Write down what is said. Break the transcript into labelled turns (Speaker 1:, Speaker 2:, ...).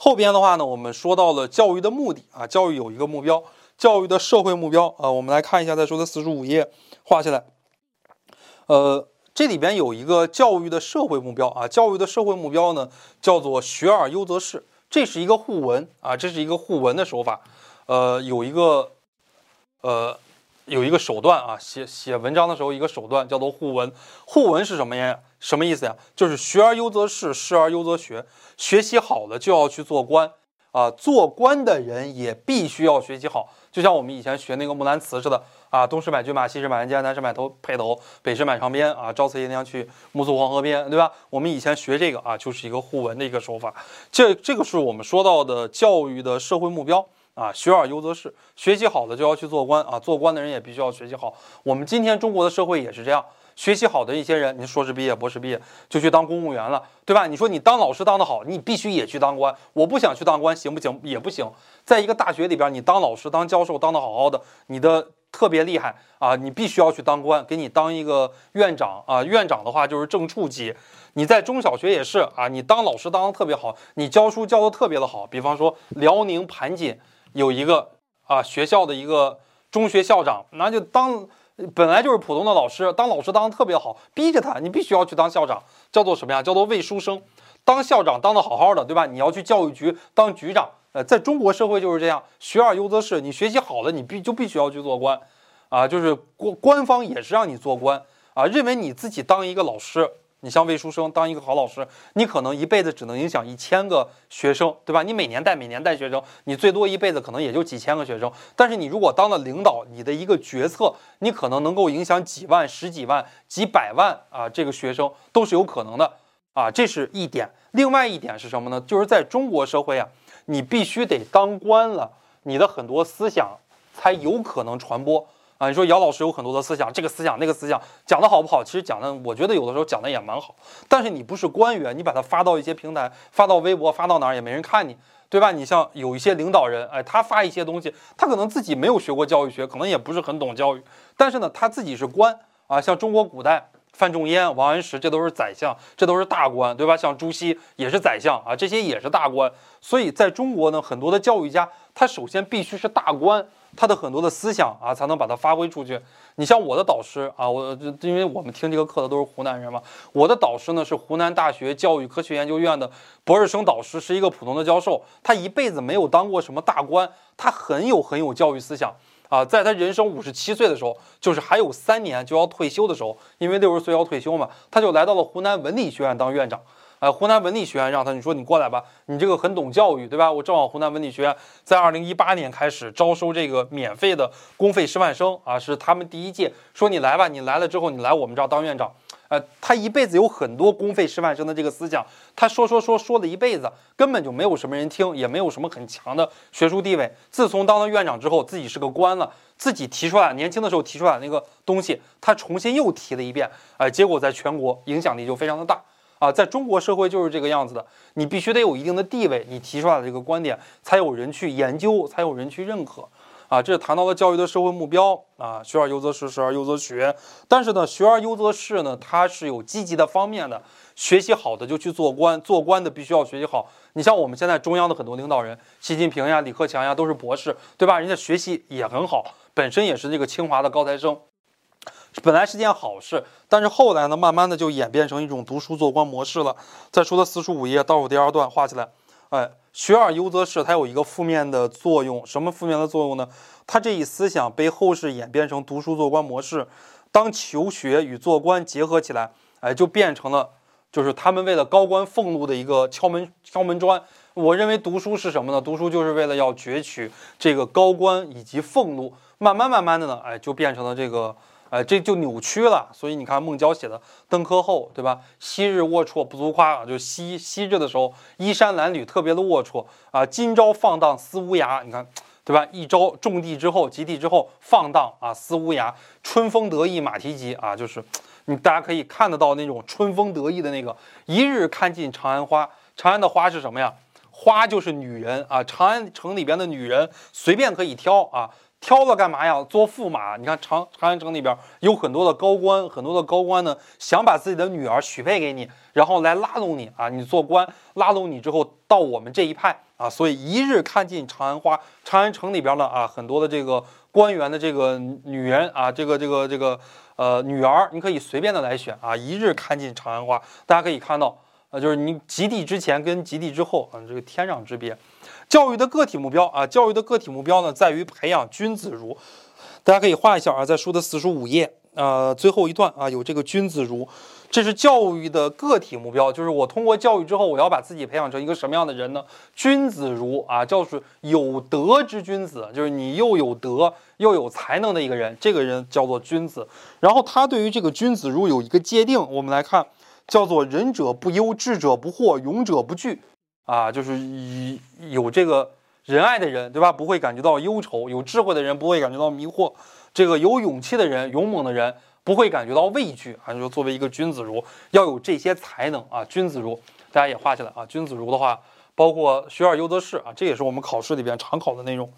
Speaker 1: 后边的话呢，我们说到了教育的目的啊，教育有一个目标，教育的社会目标啊，我们来看一下，再说的四十五页画下来，呃，这里边有一个教育的社会目标啊，教育的社会目标呢叫做学而优则仕，这是一个互文啊，这是一个互文的手法，呃，有一个呃有一个手段啊，写写文章的时候一个手段叫做互文，互文是什么呀？什么意思呀？就是学而优则仕，仕而优则学。学习好了就要去做官啊，做官的人也必须要学习好。就像我们以前学那个《木兰辞》似的啊，东市买骏马，西市买鞍鞯，南市买头辔头，北市买长鞭啊。朝辞爷娘去，暮宿黄河边，对吧？我们以前学这个啊，就是一个互文的一个手法。这这个是我们说到的教育的社会目标啊。学而优则仕，学习好的就要去做官啊，做官的人也必须要学习好。我们今天中国的社会也是这样。学习好的一些人，你硕士毕业、博士毕业就去当公务员了，对吧？你说你当老师当得好，你必须也去当官。我不想去当官，行不行？也不行。在一个大学里边，你当老师、当教授当得好好的，你的特别厉害啊，你必须要去当官，给你当一个院长啊。院长的话就是正处级。你在中小学也是啊，你当老师当得特别好，你教书教得特别的好。比方说辽宁盘锦有一个啊学校的一个中学校长，那就当。本来就是普通的老师，当老师当的特别好，逼着他，你必须要去当校长，叫做什么呀？叫做魏书生。当校长当的好好的，对吧？你要去教育局当局长。呃，在中国社会就是这样，学而优则仕。你学习好了，你必就必须要去做官，啊，就是官官方也是让你做官啊，认为你自己当一个老师。你像魏书生当一个好老师，你可能一辈子只能影响一千个学生，对吧？你每年带每年带学生，你最多一辈子可能也就几千个学生。但是你如果当了领导，你的一个决策，你可能能够影响几万、十几万、几百万啊，这个学生都是有可能的啊，这是一点。另外一点是什么呢？就是在中国社会啊，你必须得当官了，你的很多思想才有可能传播。啊，你说姚老师有很多的思想，这个思想那个思想讲的好不好？其实讲的，我觉得有的时候讲的也蛮好。但是你不是官员，你把它发到一些平台，发到微博，发到哪儿也没人看你，对吧？你像有一些领导人，哎，他发一些东西，他可能自己没有学过教育学，可能也不是很懂教育，但是呢，他自己是官啊。像中国古代，范仲淹、王安石，这都是宰相，这都是大官，对吧？像朱熹也是宰相啊，这些也是大官。所以在中国呢，很多的教育家，他首先必须是大官。他的很多的思想啊，才能把它发挥出去。你像我的导师啊，我因为我们听这个课的都是湖南人嘛，我的导师呢是湖南大学教育科学研究院的博士生导师，是一个普通的教授。他一辈子没有当过什么大官，他很有很有教育思想啊。在他人生五十七岁的时候，就是还有三年就要退休的时候，因为六十岁要退休嘛，他就来到了湖南文理学院当院长。呃，湖南文理学院让他，你说你过来吧，你这个很懂教育，对吧？我正好湖南文理学院在二零一八年开始招收这个免费的公费师范生啊，是他们第一届，说你来吧，你来了之后，你来我们这儿当院长。呃，他一辈子有很多公费师范生的这个思想，他说说说说了一辈子，根本就没有什么人听，也没有什么很强的学术地位。自从当了院长之后，自己是个官了，自己提出来，年轻的时候提出来那个东西，他重新又提了一遍，哎，结果在全国影响力就非常的大。啊，在中国社会就是这个样子的，你必须得有一定的地位，你提出来的这个观点才有人去研究，才有人去认可。啊，这是谈到了教育的社会目标啊，学而优则仕，仕而优则学。但是呢，学而优则仕呢，它是有积极的方面的，学习好的就去做官，做官的必须要学习好。你像我们现在中央的很多领导人，习近平呀、李克强呀，都是博士，对吧？人家学习也很好，本身也是这个清华的高材生。本来是件好事，但是后来呢，慢慢的就演变成一种读书做官模式了。再说的四十五页倒数第二段画起来，哎，学而优则仕，它有一个负面的作用，什么负面的作用呢？它这一思想被后世演变成读书做官模式，当求学与做官结合起来，哎，就变成了就是他们为了高官俸禄的一个敲门敲门砖。我认为读书是什么呢？读书就是为了要攫取这个高官以及俸禄，慢慢慢慢的呢，哎，就变成了这个。哎，这就扭曲了。所以你看孟郊写的《登科后》，对吧？昔日龌龊不足夸啊，就昔昔日的时候衣衫褴褛，特别的龌龊啊。今朝放荡思无涯，你看，对吧？一朝种地之后，及地之后放荡啊，思无涯。春风得意马蹄疾啊，就是你大家可以看得到那种春风得意的那个。一日看尽长安花，长安的花是什么呀？花就是女人啊，长安城里边的女人随便可以挑啊。挑了干嘛呀？做驸马。你看长长安城里边有很多的高官，很多的高官呢想把自己的女儿许配给你，然后来拉拢你啊。你做官拉拢你之后，到我们这一派啊。所以一日看尽长安花，长安城里边呢啊，很多的这个官员的这个女人啊，这个这个这个呃女儿，你可以随便的来选啊。一日看尽长安花，大家可以看到啊，就是你及第之前跟及第之后啊，这个天壤之别。教育的个体目标啊，教育的个体目标呢，在于培养君子如。大家可以画一下啊，在书的四十五页呃最后一段啊，有这个君子如，这是教育的个体目标，就是我通过教育之后，我要把自己培养成一个什么样的人呢？君子如啊，就是有德之君子，就是你又有德又有才能的一个人，这个人叫做君子。然后他对于这个君子如有一个界定，我们来看，叫做仁者不忧，智者不惑，勇者不惧。啊，就是以有这个仁爱的人，对吧？不会感觉到忧愁；有智慧的人不会感觉到迷惑；这个有勇气的人、勇猛的人不会感觉到畏惧。啊，就作为一个君子如，要有这些才能啊。君子如，大家也画起来啊。君子如的话，包括学而优则仕啊，这也是我们考试里边常考的内容。